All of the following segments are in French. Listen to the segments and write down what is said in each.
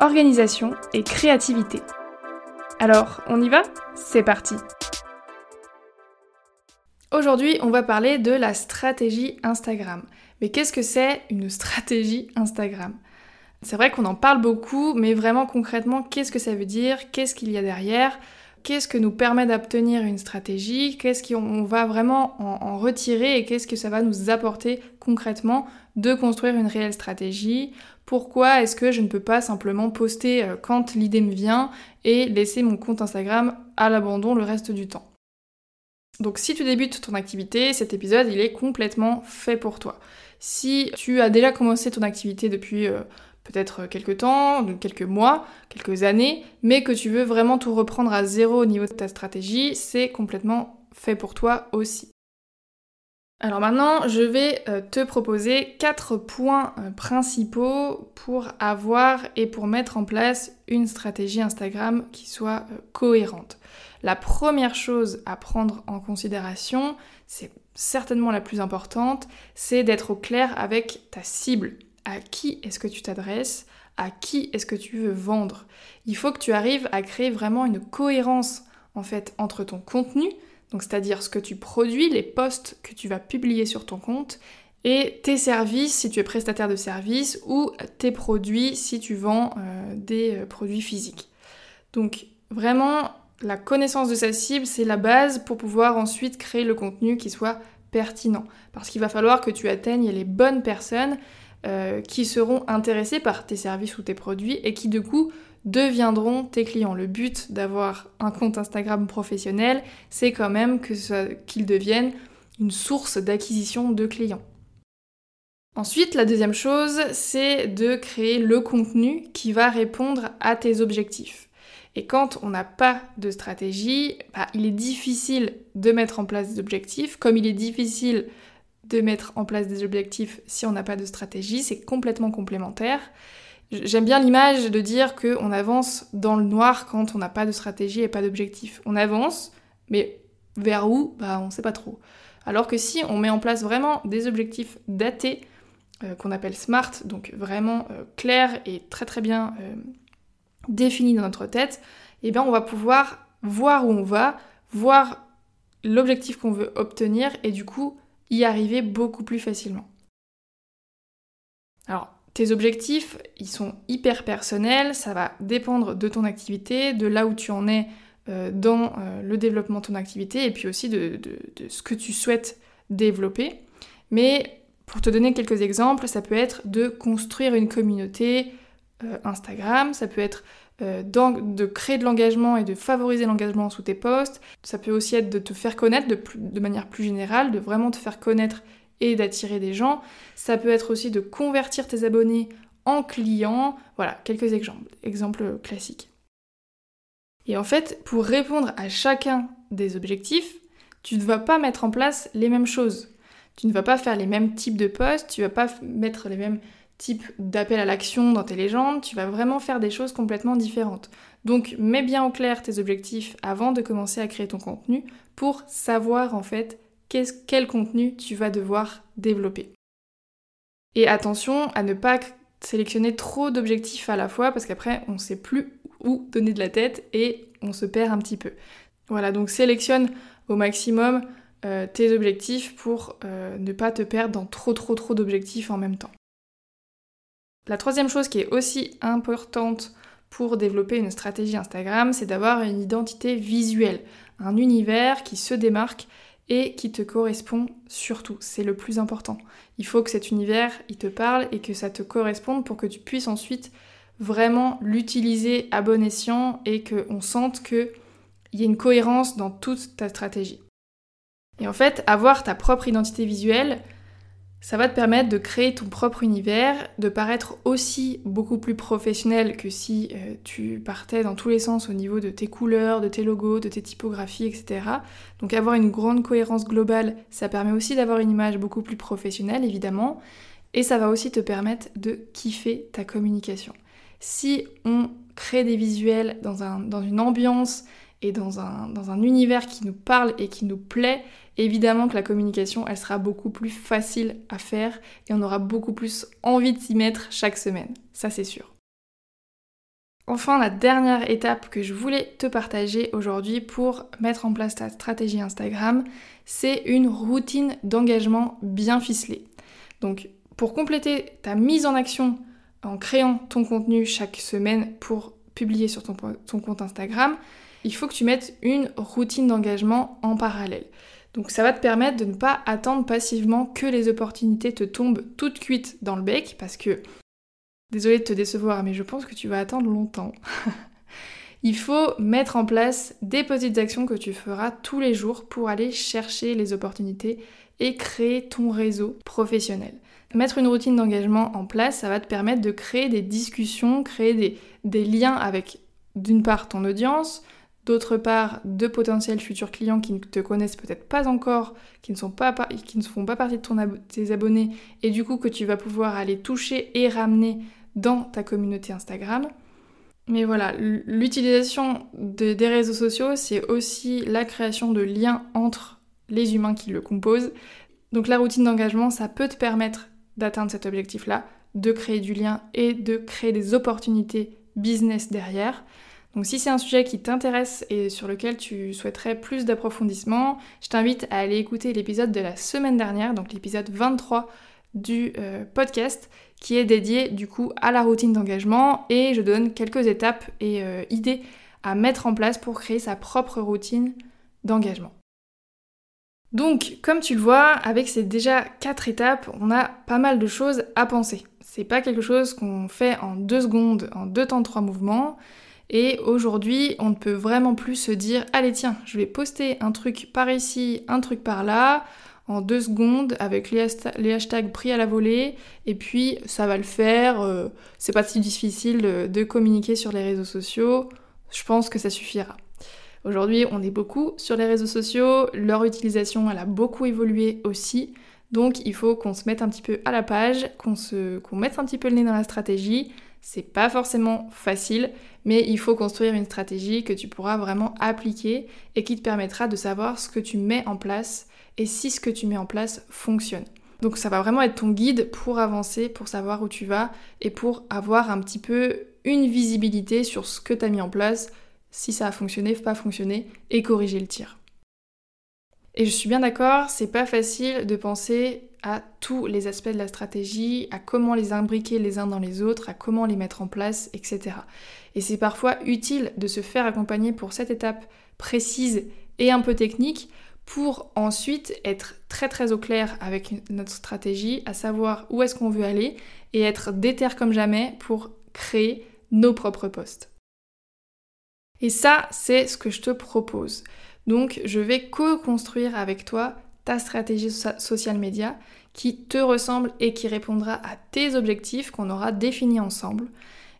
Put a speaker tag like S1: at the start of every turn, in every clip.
S1: organisation et créativité. Alors, on y va? C'est parti! Aujourd'hui, on va parler de la stratégie Instagram. Mais qu'est-ce que c'est une stratégie Instagram? C'est vrai qu'on en parle beaucoup, mais vraiment concrètement, qu'est-ce que ça veut dire? Qu'est-ce qu'il y a derrière? Qu'est-ce que nous permet d'obtenir une stratégie Qu'est-ce qu'on va vraiment en, retirer et qu'est-ce que ça va nous apporter concrètement de construire une réelle stratégie Pourquoi est-ce que je ne peux pas simplement poster euh, quand l'idée me vient et laisser mon compte Instagram à l'abandon le reste du temps? Donc si tu débutes ton activité, cet épisode il est complètement fait pour toi. Si tu as déjà commencé ton activité depuis euh, peut-être quelques temps, quelques mois, quelques années, mais que tu veux vraiment tout reprendre à zéro au niveau de ta stratégie, c'est complètement fait pour toi aussi. Alors maintenant, je vais euh, te proposer quatre points euh, principaux pour avoir et pour mettre en place une stratégie Instagram qui soit cohérente. La première chose à prendre en considération, c'est certainement la plus importante, c'est d'être au clair avec ta cible. À qui est-ce que tu t'adresses À qui est-ce que tu veux vendre Il faut que tu arrives à créer vraiment une cohérence en fait entre ton contenu, donc c'est-à-dire ce que tu produis, les posts que tu vas publier sur ton compte, et tes services si tu es prestataire de services ou tes produits si tu vends euh, des euh, produits physiques. Donc vraiment la connaissance de sa cible, c'est la base pour pouvoir ensuite créer le contenu qui soit pertinent. Parce qu'il va falloir que tu atteignes les bonnes personnes euh, qui seront intéressées par tes services ou tes produits et qui du coup deviendront tes clients. Le but d'avoir un compte Instagram professionnel, c'est quand même qu'ils deviennent une source d'acquisition de clients. Ensuite, la deuxième chose, c'est de créer le contenu qui va répondre à tes objectifs. Et quand on n'a pas de stratégie, bah, il est difficile de mettre en place des objectifs, comme il est difficile de mettre en place des objectifs si on n'a pas de stratégie, c'est complètement complémentaire. J'aime bien l'image de dire qu'on avance dans le noir quand on n'a pas de stratégie et pas d'objectif. On avance, mais vers où? Bah on sait pas trop. Alors que si on met en place vraiment des objectifs datés, euh, qu'on appelle SMART, donc vraiment euh, clairs et très très bien euh, défini dans notre tête, eh bien on va pouvoir voir où on va, voir l'objectif qu'on veut obtenir et du coup arriver beaucoup plus facilement. Alors, tes objectifs, ils sont hyper personnels, ça va dépendre de ton activité, de là où tu en es euh, dans euh, le développement de ton activité et puis aussi de, ce que tu souhaites développer. Mais pour te donner quelques exemples, ça peut être de construire une communauté, euh, Instagram, ça peut être de créer de l'engagement et de favoriser l'engagement sous tes posts, ça peut aussi être de te faire connaître de, manière plus générale, de vraiment te faire connaître et d'attirer des gens, ça peut être aussi de convertir tes abonnés en clients, voilà, quelques exemples, exemples classiques. Et en fait, pour répondre à chacun des objectifs, tu ne vas pas mettre en place les mêmes choses. Tu ne vas pas faire les mêmes types de posts, tu ne vas pas mettre les mêmes type d'appel à l'action dans tes légendes, tu vas vraiment faire des choses complètement différentes. Donc mets bien au clair tes objectifs avant de commencer à créer ton contenu pour savoir en fait quel contenu tu vas devoir développer. Et attention à ne pas sélectionner trop d'objectifs à la fois parce qu'après on ne sait plus où donner de la tête et on se perd un petit peu. Voilà, donc sélectionne au maximum euh, tes objectifs pour euh, ne pas te perdre dans trop trop trop d'objectifs en même temps. La troisième chose qui est aussi importante pour développer une stratégie Instagram, c'est d'avoir une identité visuelle, un univers qui se démarque et qui te correspond surtout. C'est le plus important. Il faut que cet univers, il te parle et que ça te corresponde pour que tu puisses ensuite vraiment l'utiliser à bon escient et qu'on sente qu'il y ait une cohérence dans toute ta stratégie. Et en fait, avoir ta propre identité visuelle, Ça va te permettre de créer ton propre univers, de paraître aussi beaucoup plus professionnel que si euh, tu partais dans tous les sens au niveau de tes couleurs, de tes logos, de tes typographies, etc. Donc avoir une grande cohérence globale, ça permet aussi d'avoir une image beaucoup plus professionnelle, évidemment, et ça va aussi te permettre de kiffer ta communication. Si on crée des visuels dans, un, dans une ambiance et dans un, dans un univers qui nous parle et qui nous plaît, évidemment que la communication, elle sera beaucoup plus facile à faire et on aura beaucoup plus envie de s'y mettre chaque semaine. Ça, c'est sûr. Enfin, la dernière étape que je voulais te partager aujourd'hui pour mettre en place ta stratégie Instagram, c'est une routine d'engagement bien ficelée. Donc, pour compléter ta mise en action en créant ton contenu chaque semaine pour publier sur ton, ton compte Instagram, il faut que tu mettes une routine d'engagement en parallèle. Donc ça va te permettre de ne pas attendre passivement que les opportunités te tombent toutes cuites dans le bec parce que, désolé de te décevoir, mais je pense que tu vas attendre longtemps. Il faut mettre en place des petites actions que tu feras tous les jours pour aller chercher les opportunités et créer ton réseau professionnel. Mettre une routine d'engagement en place, ça va te permettre de créer des discussions, créer des, des liens avec d'une part ton audience, d'autre part de potentiels futurs clients qui ne te connaissent peut-être pas encore, qui ne, sont pas, qui ne font pas partie de ton tes abonnés, et du coup que tu vas pouvoir aller toucher et ramener dans ta communauté Instagram. Mais voilà, l'utilisation des réseaux sociaux, c'est aussi la création de liens entre les humains qui le composent. Donc la routine d'engagement, ça peut te permettre d'atteindre cet objectif-là, de créer du lien et de créer des opportunités business derrière. Donc si c'est un sujet qui t'intéresse et sur lequel tu souhaiterais plus d'approfondissement, je t'invite à aller écouter l'épisode de la semaine dernière, donc l'épisode 23 du euh, podcast, qui est dédié du coup à la routine d'engagement et je donne quelques étapes et euh, idées à mettre en place pour créer sa propre routine d'engagement. Donc, comme tu le vois, avec ces déjà quatre étapes, on a pas mal de choses à penser. C'est pas quelque chose qu'on fait en deux secondes, en deux temps, trois mouvements. Et aujourd'hui, on ne peut vraiment plus se dire allez tiens, je vais poster un truc par ici, un truc par là, en deux secondes avec les, hashtags pris à la volée, et puis ça va le faire. Euh, c'est pas si difficile de communiquer sur les réseaux sociaux. Je pense que ça suffira. Aujourd'hui, on est beaucoup sur les réseaux sociaux, leur utilisation, elle a beaucoup évolué aussi. Donc il faut qu'on se mette un petit peu à la page, qu'on qu'on mette un petit peu le nez dans la stratégie. C'est pas forcément facile, mais il faut construire une stratégie que tu pourras vraiment appliquer et qui te permettra de savoir ce que tu mets en place et si ce que tu mets en place fonctionne. Donc ça va vraiment être ton guide pour avancer, pour savoir où tu vas et pour avoir un petit peu une visibilité sur ce que tu as mis en place, si ça a fonctionné, pas fonctionné, et corriger le tir. Et je suis bien d'accord, c'est pas facile de penser à tous les aspects de la stratégie, à comment les imbriquer les uns dans les autres, à comment les mettre en place, etc. Et c'est parfois utile de se faire accompagner pour cette étape précise et un peu technique pour ensuite être très très au clair avec notre stratégie, à savoir où est-ce qu'on veut aller et être déter comme jamais pour créer nos propres postes. Et ça, c'est ce que je te propose. Donc, je vais co-construire avec toi ta stratégie social media qui te ressemble et qui répondra à tes objectifs qu'on aura définis ensemble.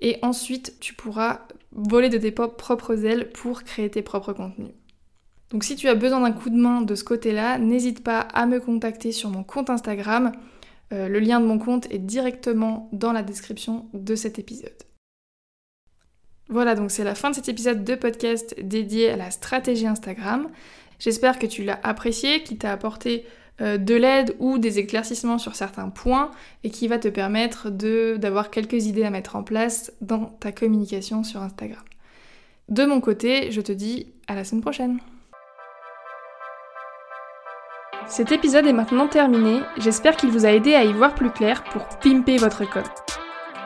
S1: Et ensuite, tu pourras voler de tes propres ailes pour créer tes propres contenus. Donc si tu as besoin d'un coup de main de ce côté-là, n'hésite pas à me contacter sur mon compte Instagram. Euh, le lien de mon compte est directement dans la description de cet épisode. Voilà, donc c'est la fin de cet épisode de podcast dédié à la stratégie Instagram. J'espère que tu l'as apprécié, qu'il t'a apporté euh, de l'aide ou des éclaircissements sur certains points et qui va te permettre d'avoir quelques idées à mettre en place dans ta communication sur Instagram. De mon côté, je te dis à la semaine prochaine. Cet épisode est maintenant terminé, j'espère qu'il vous a aidé à y voir plus clair pour pimper votre com.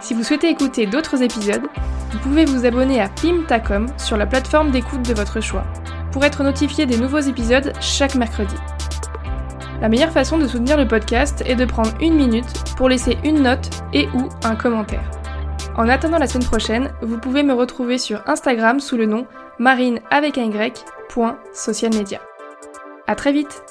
S1: Si vous souhaitez écouter d'autres épisodes, vous pouvez vous abonner à Pimtacom sur la plateforme d'écoute de votre choix pour être notifié des nouveaux épisodes chaque mercredi. La meilleure façon de soutenir le podcast est de prendre une minute pour laisser une note et ou un commentaire. En attendant la semaine prochaine, vous pouvez me retrouver sur Instagram sous le nom marine avec un y, A très vite